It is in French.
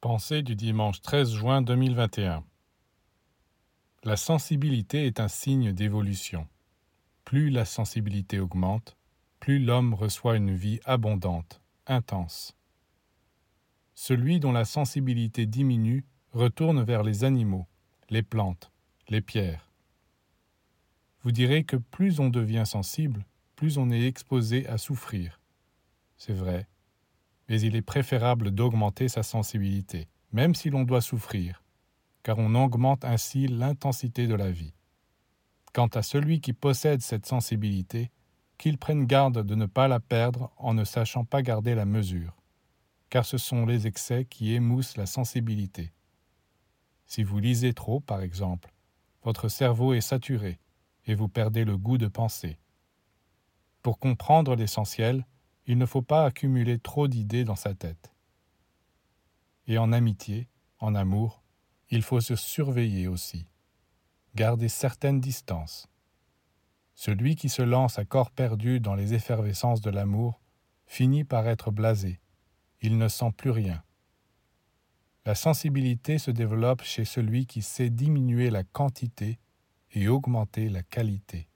Pensée du dimanche 13 juin 2021 La sensibilité est un signe d'évolution. Plus la sensibilité augmente, plus l'homme reçoit une vie abondante, intense. Celui dont la sensibilité diminue retourne vers les animaux, les plantes, les pierres. Vous direz que plus on devient sensible, plus on est exposé à souffrir. C'est vrai, mais il est préférable d'augmenter sa sensibilité, même si l'on doit souffrir, car on augmente ainsi l'intensité de la vie. Quant à celui qui possède cette sensibilité, qu'il prenne garde de ne pas la perdre en ne sachant pas garder la mesure, car ce sont les excès qui émoussent la sensibilité. Si vous lisez trop, par exemple, votre cerveau est saturé et vous perdez le goût de penser. Pour comprendre l'essentiel, il ne faut pas accumuler trop d'idées dans sa tête. Et en amitié, en amour, il faut se surveiller aussi, garder certaines distances. Celui qui se lance à corps perdu dans les effervescences de l'amour finit par être blasé, il ne sent plus rien. La sensibilité se développe chez celui qui sait diminuer la quantité et augmenter la qualité.